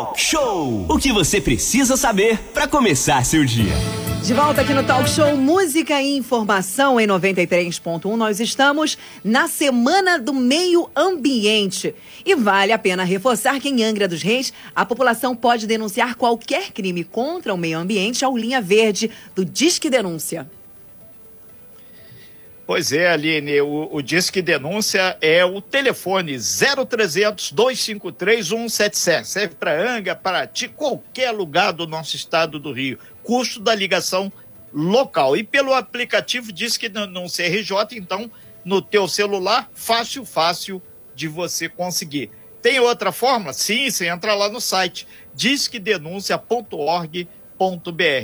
Talk Show. O que você precisa saber para começar seu dia. De volta aqui no Talk Show Música e Informação em 93.1. Nós estamos na Semana do Meio Ambiente. E vale a pena reforçar que em Angra dos Reis, a população pode denunciar qualquer crime contra o meio ambiente ao linha verde do Disque Denúncia. Pois é, Aline, o, o Disque Denúncia é o telefone 0300 253 177. Serve para Anga, para ti, qualquer lugar do nosso estado do Rio. Custo da ligação local. E pelo aplicativo Disque Denúncia RJ, então, no teu celular, fácil, fácil de você conseguir. Tem outra forma? Sim, você entra lá no site disquedenuncia.org.br.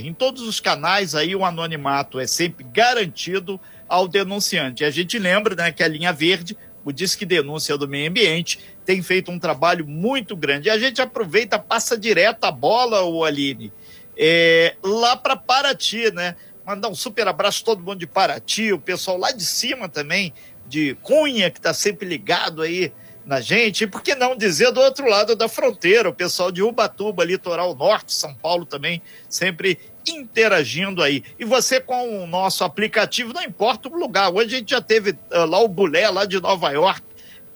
Em todos os canais aí o anonimato é sempre garantido ao denunciante. A gente lembra né, que a linha verde, o Disque Denúncia do Meio Ambiente, tem feito um trabalho muito grande. E a gente aproveita, passa direto a bola, o Aline, é, lá para Paraty, né? Mandar um super abraço todo mundo de Paraty, o pessoal lá de cima também, de Cunha, que está sempre ligado aí na gente, e por que não dizer do outro lado da fronteira, o pessoal de Ubatuba, litoral norte, São Paulo também, sempre interagindo aí. E você com o nosso aplicativo, não importa o lugar. Hoje a gente já teve uh, lá o Bulé, lá de Nova York,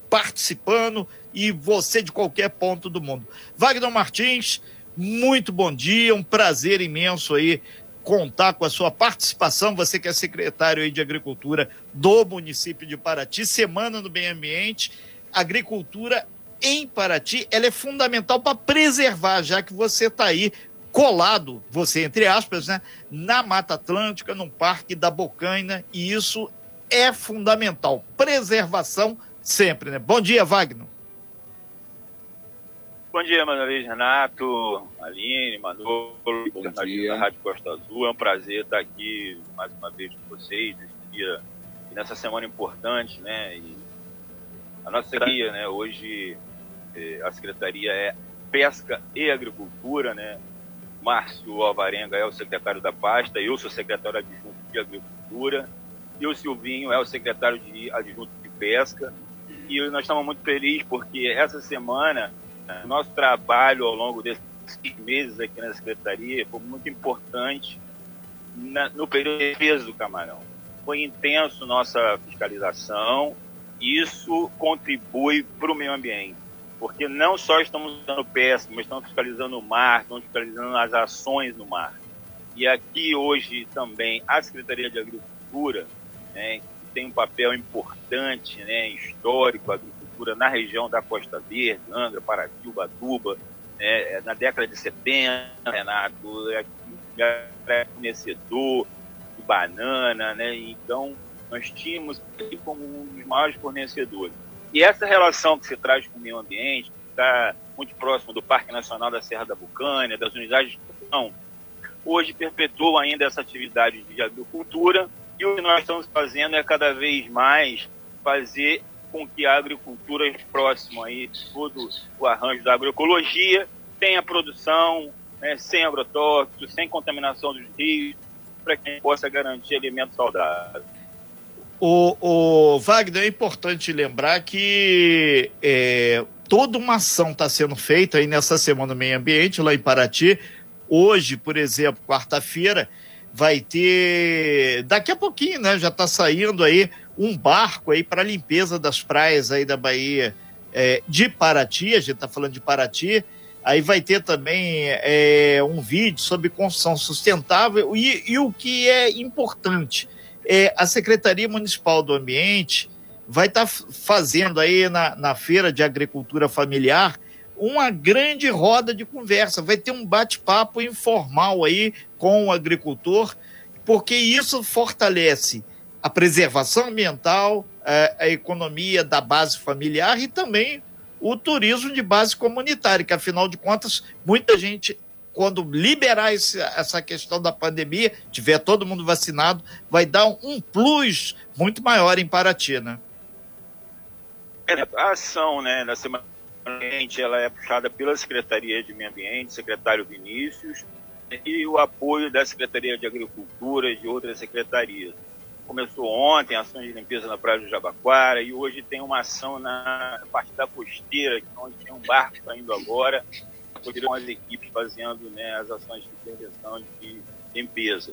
participando, e você de qualquer ponto do mundo. Wagner Martins, muito bom dia, um prazer imenso aí contar com a sua participação, você que é secretário aí de Agricultura do município de Paraty, Semana do Meio Ambiente, agricultura em Paraty, ela é fundamental para preservar, já que você está aí colado, você entre aspas, né, na Mata Atlântica, no Parque da Bocaina, e isso é fundamental. Preservação sempre, né? Bom dia, Wagner. Bom dia, Manuel Renato, Aline, Manu, da Rádio Costa Azul. É um prazer estar aqui mais uma vez com vocês nesse dia, nessa semana importante, né? E a nossa secretaria, né? Hoje eh, a secretaria é Pesca e Agricultura, né? Márcio Alvarenga é o secretário da pasta, eu sou secretário adjunto de Agricultura, e o Silvinho é o secretário de adjunto de Pesca. E nós estamos muito felizes porque essa semana, nosso trabalho ao longo desses meses aqui na Secretaria foi muito importante na, no período de defesa do camarão. Foi intenso nossa fiscalização, isso contribui para o meio ambiente porque não só estamos usando pesca, mas estamos fiscalizando o mar, estamos fiscalizando as ações no mar. E aqui hoje também a Secretaria de Agricultura, né, que tem um papel importante, né, histórico, a agricultura na região da Costa Verde, Angra, Paraty, Ubatuba, né, na década de 70, Renato, é, é fornecedor de banana, né, então nós tínhamos como um dos maiores fornecedores. E essa relação que se traz com o meio ambiente, que está muito próximo do Parque Nacional da Serra da Bucânia, das unidades de produção, hoje perpetua ainda essa atividade de agricultura e o que nós estamos fazendo é cada vez mais fazer com que a agricultura próximo aí todo o arranjo da agroecologia tenha produção né, sem agrotóxicos, sem contaminação dos rios, para que a gente possa garantir alimentos saudáveis. O, o Wagner, é importante lembrar que é, toda uma ação está sendo feita aí nessa Semana do Meio Ambiente, lá em Paraty. Hoje, por exemplo, quarta-feira, vai ter. Daqui a pouquinho, né? Já está saindo aí um barco aí para limpeza das praias aí da Bahia é, de Paraty. A gente está falando de Paraty. Aí vai ter também é, um vídeo sobre construção sustentável e, e o que é importante é, a Secretaria Municipal do Ambiente vai estar tá fazendo aí na, na Feira de Agricultura Familiar uma grande roda de conversa. Vai ter um bate-papo informal aí com o agricultor, porque isso fortalece a preservação ambiental, é, a economia da base familiar e também o turismo de base comunitária, que afinal de contas muita gente quando liberar esse, essa questão da pandemia, tiver todo mundo vacinado, vai dar um plus muito maior em Paraty, né? É, a ação né, na semana ela é puxada pela Secretaria de Meio Ambiente, secretário Vinícius, e o apoio da Secretaria de Agricultura e de outras secretarias. Começou ontem a ação de limpeza na Praia do Jabaquara e hoje tem uma ação na parte da costeira, onde tem um barco saindo agora com as equipes fazendo né, as ações de intervenção de limpeza.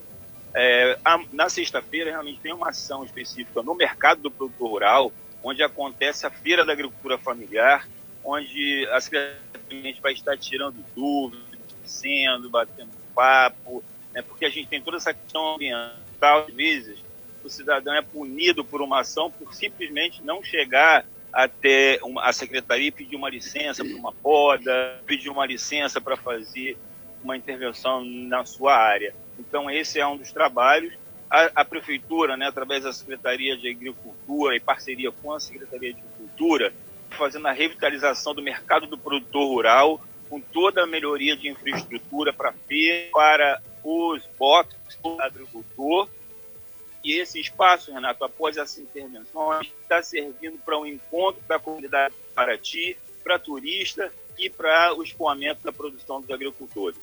É, a, na sexta-feira, realmente tem uma ação específica no mercado do produtor rural, onde acontece a Feira da Agricultura Familiar, onde a Secretaria vai estar tirando dúvidas, sendo, batendo papo, né, porque a gente tem toda essa questão ambiental, às vezes o cidadão é punido por uma ação por simplesmente não chegar até uma, a secretaria pedir uma licença para uma poda, pedir uma licença para fazer uma intervenção na sua área. Então, esse é um dos trabalhos. A, a, prefeitura, né, através da Secretaria de Agricultura e parceria com a Secretaria de Agricultura, fazendo a revitalização do mercado do produtor rural, com toda a melhoria de infraestrutura para para os boxes do agricultor. E esse espaço, Renato, após essa intervenção, está servindo para um encontro da comunidade de Paraty, para turista e para o escoamento da produção dos agricultores.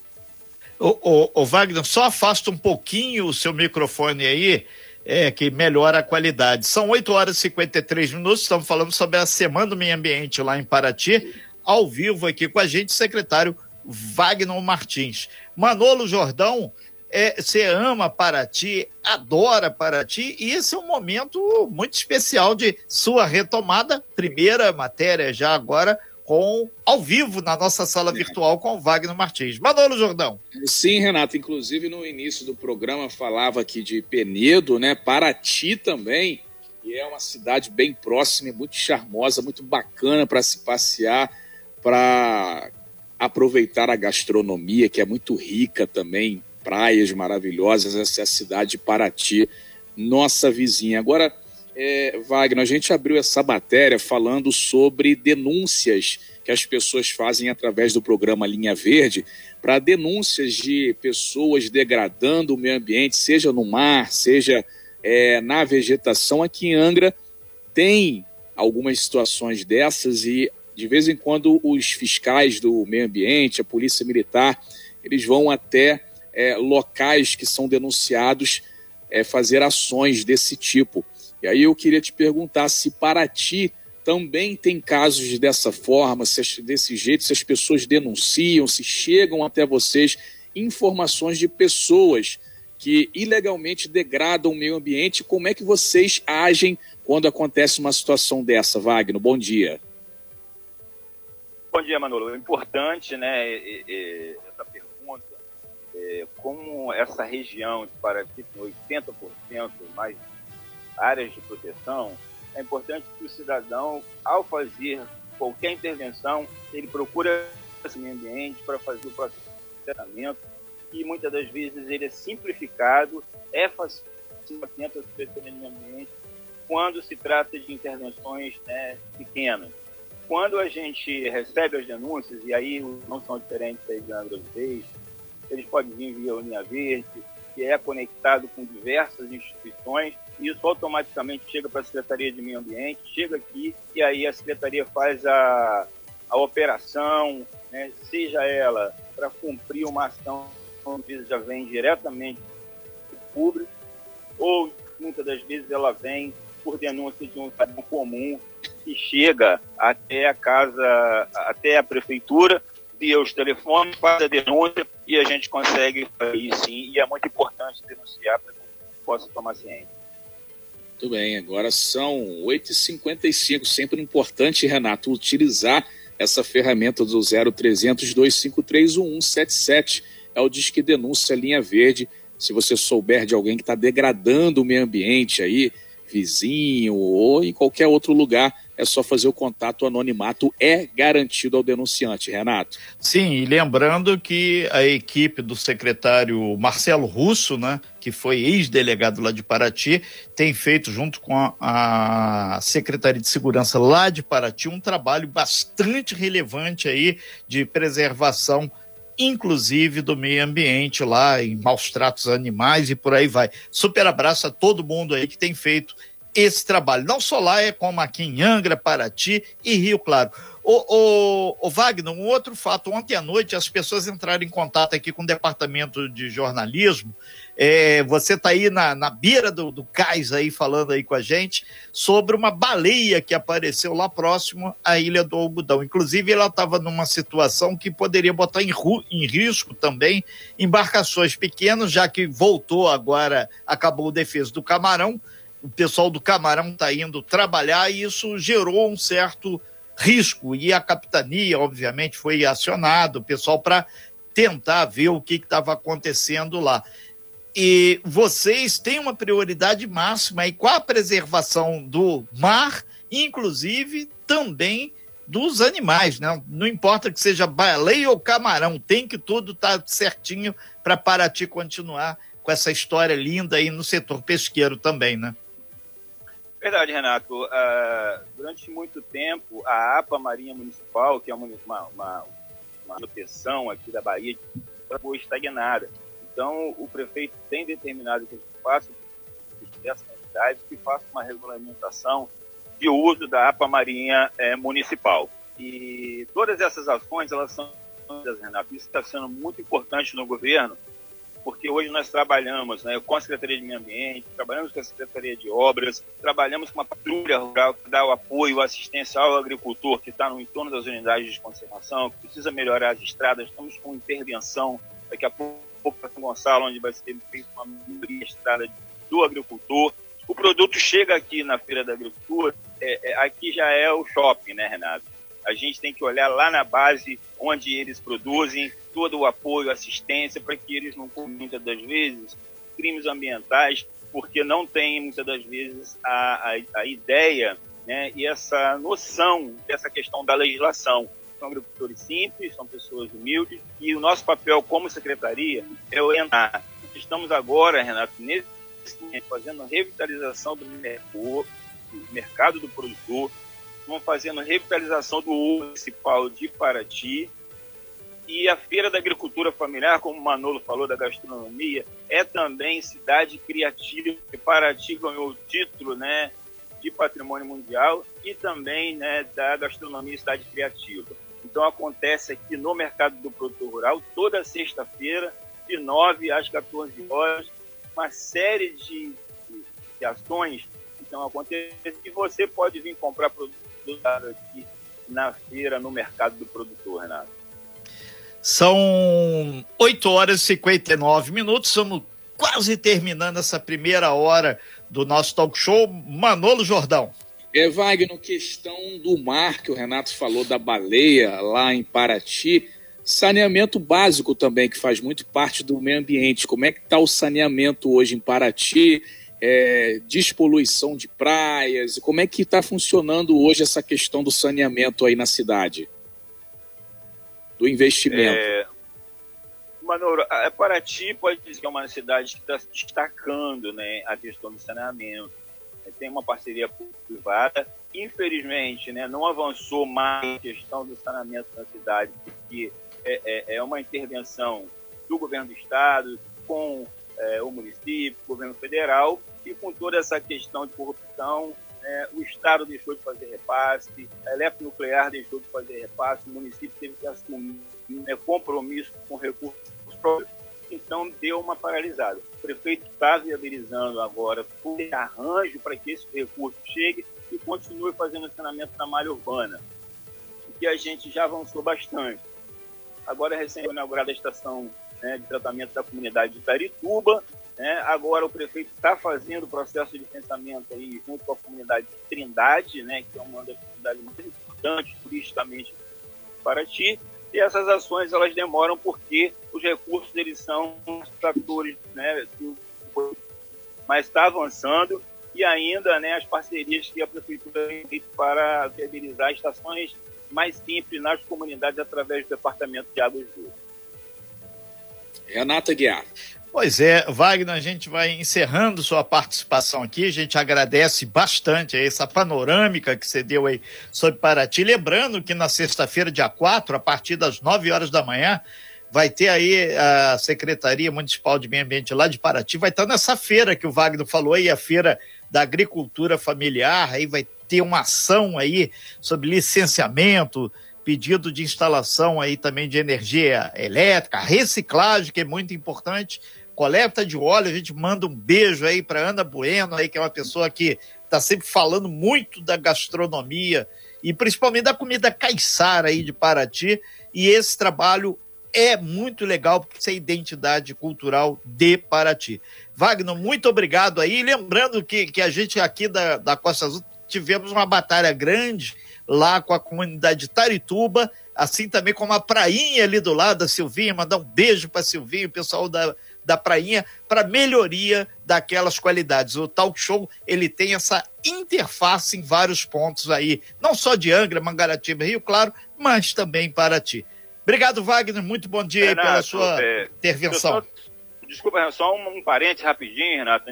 O, Wagner, só afasta um pouquinho o seu microfone aí, é, que melhora a qualidade. São 8 horas e 53 minutos, estamos falando sobre a Semana do Meio Ambiente lá em Paraty, ao vivo aqui com a gente, secretário Wagner Martins. Manolo Jordão, é, você ama Paraty, adora Paraty, e esse é um momento muito especial de sua retomada. Primeira matéria já agora com ao vivo na nossa sala virtual com o Wagner Martins. Manolo Jordão. Sim, Renato, inclusive no início do programa falava aqui de Penedo, né? Paraty também, e é uma cidade bem próxima, muito charmosa, muito bacana para se passear, para aproveitar a gastronomia, que é muito rica também, praias maravilhosas, essa é cidade de Paraty, nossa vizinha. Agora, é, Wagner, a gente abriu essa matéria falando sobre denúncias que as pessoas fazem através do programa Linha Verde para denúncias de pessoas degradando o meio ambiente, seja no mar, seja é, na vegetação. Aqui em Angra tem algumas situações dessas e de vez em quando os fiscais do meio ambiente, a polícia militar, eles vão até é, locais que são denunciados é, fazer ações desse tipo. E aí eu queria te perguntar se para ti também tem casos dessa forma, se, desse jeito, se as pessoas denunciam, se chegam até vocês informações de pessoas que ilegalmente degradam o meio ambiente. Como é que vocês agem quando acontece uma situação dessa, Wagner? Bom dia. Bom dia, Manolo. É importante, né, essa como essa região de Paraty tem 80% mais áreas de proteção, é importante que o cidadão, ao fazer qualquer intervenção, ele procura esse meio ambiente para fazer o processo de tratamento e muitas das vezes ele é simplificado, é facilitado o meio ambiente quando se trata de intervenções né, pequenas. Quando a gente recebe as denúncias, e aí não são diferentes aí de Reis, eles podem vir via linha verde, que é conectado com diversas instituições, isso automaticamente chega para a Secretaria de Meio Ambiente, chega aqui e aí a Secretaria faz a, a operação, né, seja ela para cumprir uma ação que já vem diretamente do público, ou muitas das vezes ela vem por denúncia de um cidadão comum que chega até a casa, até a prefeitura, os telefones, faz a denúncia e a gente consegue ir sim, e é muito importante denunciar para que possa tomar ciência. Muito bem, agora são 8h55, sempre importante, Renato, utilizar essa ferramenta do 0300 253 1177, é o Disque Denúncia Linha Verde, se você souber de alguém que está degradando o meio ambiente aí, vizinho ou em qualquer outro lugar, é só fazer o contato, o anonimato é garantido ao denunciante, Renato. Sim, e lembrando que a equipe do secretário Marcelo Russo, né, que foi ex-delegado lá de Paraty, tem feito junto com a, a Secretaria de Segurança lá de Paraty um trabalho bastante relevante aí de preservação inclusive do meio ambiente lá, em maus tratos animais e por aí vai. Super abraço a todo mundo aí que tem feito esse trabalho, não só lá, é como aqui em Angra, Paraty e Rio Claro. O, o, o, Wagner, um outro fato, ontem à noite as pessoas entraram em contato aqui com o departamento de jornalismo é, você está aí na, na beira do, do cais aí falando aí com a gente sobre uma baleia que apareceu lá próximo à Ilha do Algodão. Inclusive, ela estava numa situação que poderia botar em, em risco também embarcações pequenas, já que voltou agora, acabou o defesa do Camarão. O pessoal do Camarão está indo trabalhar e isso gerou um certo risco. E a capitania, obviamente, foi acionado, o pessoal para tentar ver o que estava acontecendo lá e vocês têm uma prioridade máxima aí com a preservação do mar, inclusive também dos animais, né? Não importa que seja baleia ou camarão, tem que tudo estar tá certinho para Paraty continuar com essa história linda aí no setor pesqueiro também, né? Verdade, Renato. Uh, durante muito tempo, a APA Marinha Municipal, que é uma, uma, uma, uma aqui da Bahia, foi estagnada. Então, o prefeito tem determinado que a gente faça essa quantidade, que faça uma regulamentação de uso da APA Marinha é, Municipal. E todas essas ações, elas são, Renato, isso está sendo muito importante no governo, porque hoje nós trabalhamos né, com a Secretaria de Meio Ambiente, trabalhamos com a Secretaria de Obras, trabalhamos com uma patrulha rural que dá o apoio, assistência ao agricultor que está no entorno das unidades de conservação, que precisa melhorar as estradas, estamos com intervenção, daqui a pouco pouco para São Gonçalo, onde vai ser feita uma melhoria estrada do agricultor. O produto chega aqui na Feira da Agricultura, é, é, aqui já é o shopping, né, Renato? A gente tem que olhar lá na base onde eles produzem, todo o apoio, assistência, para que eles não cometam, muitas das vezes, crimes ambientais, porque não tem, muitas das vezes, a, a, a ideia né, e essa noção dessa questão da legislação são agricultores simples, são pessoas humildes, e o nosso papel como secretaria é orientar. Estamos agora, Renato, nesse momento, fazendo revitalização do mercado, do produtor, estamos fazendo revitalização do municipal de Paraty, e a Feira da Agricultura Familiar, como o Manolo falou, da gastronomia, é também cidade criativa. Paraty ganhou o título né, de patrimônio mundial e também né, da gastronomia cidade criativa. Então acontece aqui no mercado do produtor rural toda sexta-feira, de 9 às 14 horas, uma série de, de, ações. Então acontece e você pode vir comprar produtos aqui na feira, no mercado do produtor, Renato. São 8 horas e 59 minutos, estamos quase terminando essa primeira hora do nosso talk show. Manolo Jordão. É, Wagner, questão do mar, que o Renato falou da baleia lá em Paraty, saneamento básico também, que faz muito parte do meio ambiente. Como é que está o saneamento hoje em Paraty? É, despoluição de praias, como é que está funcionando hoje essa questão do saneamento aí na cidade? Do investimento. É, Manoro, Paraty pode dizer que é uma cidade que está se destacando né, a questão do saneamento tem uma parceria privada. Infelizmente, né, não avançou mais a questão do saneamento na cidade, porque é, é, é uma intervenção do governo do estado com é, o município, governo federal, e com toda essa questão de corrupção, né, o Estado deixou de fazer repasse, a Eletronuclear deixou de fazer repasse, o município teve que assumir né, compromisso com recursos próprios então deu uma paralisada. O prefeito está viabilizando agora o arranjo para que esse recurso chegue e continue fazendo o saneamento da malha urbana, que a gente já avançou bastante. Agora, recém-inaugurada a estação né, de tratamento da comunidade de Tarituba, né, agora o prefeito está fazendo o processo de licenciamento aí junto com a comunidade de Trindade, né, que é uma das comunidades mais importantes turisticamente para ti, e essas ações elas demoram porque os recursos eles são fatores, né, mas está avançando e ainda, né, as parcerias que a prefeitura tem feito para viabilizar estações mais simples nas comunidades através do departamento de águas doces. Renata Guiar. Pois é, Wagner, a gente vai encerrando sua participação aqui. A gente agradece bastante essa panorâmica que você deu aí sobre Paraty. Lembrando que na sexta-feira, dia 4, a partir das 9 horas da manhã, vai ter aí a Secretaria Municipal de Meio Ambiente lá de Paraty, vai estar nessa feira que o Wagner falou aí, a feira da agricultura familiar, aí vai ter uma ação aí sobre licenciamento, pedido de instalação aí também de energia elétrica, reciclagem, que é muito importante, coleta de óleo, a gente manda um beijo aí para Ana Bueno, aí, que é uma pessoa que está sempre falando muito da gastronomia e principalmente da comida caiçara aí de Paraty, e esse trabalho é muito legal, porque isso é a identidade cultural de Paraty. Wagner, muito obrigado aí. Lembrando que, que a gente aqui da, da Costa Azul tivemos uma batalha grande lá com a comunidade de Tarituba, assim também como a Prainha ali do lado da Silvinha, mandar um beijo para Silvinha, o pessoal da, da Prainha, para melhoria daquelas qualidades. O Talk Show, ele tem essa interface em vários pontos aí, não só de Angra, Mangaratiba, Rio Claro, mas também Paraty. Obrigado, Wagner. Muito bom dia Renato, pela sua é, intervenção. Só, desculpa, só um, um parente rapidinho, Renato,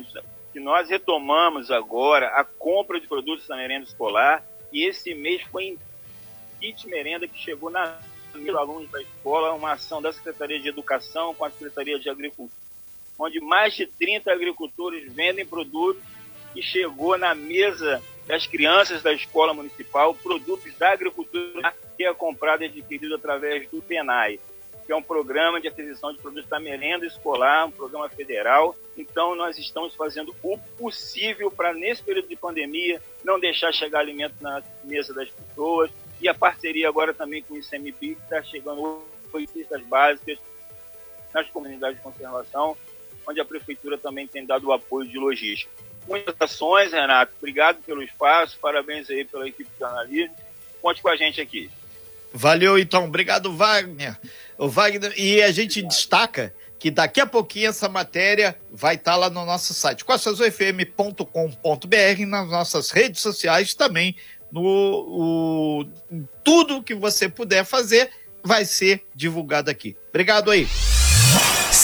que nós retomamos agora a compra de produtos da merenda escolar e esse mês foi em kit merenda que chegou na mil alunos da escola, uma ação da Secretaria de Educação com a Secretaria de Agricultura, onde mais de 30 agricultores vendem produtos e chegou na mesa das crianças da escola municipal produtos da agricultura que é comprado e adquirido através do PENAI, que é um programa de aquisição de produtos da merenda escolar, um programa federal. Então, nós estamos fazendo o possível para, nesse período de pandemia, não deixar chegar alimento na mesa das pessoas. E a parceria agora também com o ICMBio, que está chegando com cestas básicas nas comunidades de conservação, onde a prefeitura também tem dado o apoio de logística. Muitas ações, Renato. Obrigado pelo espaço, parabéns aí pela equipe de jornalismo. Conte com a gente aqui. Valeu, então. Obrigado, Wagner. O Wagner. E a gente destaca que daqui a pouquinho essa matéria vai estar tá lá no nosso site, coastazulfm.com.br, nas nossas redes sociais também, no o, tudo que você puder fazer vai ser divulgado aqui. Obrigado aí.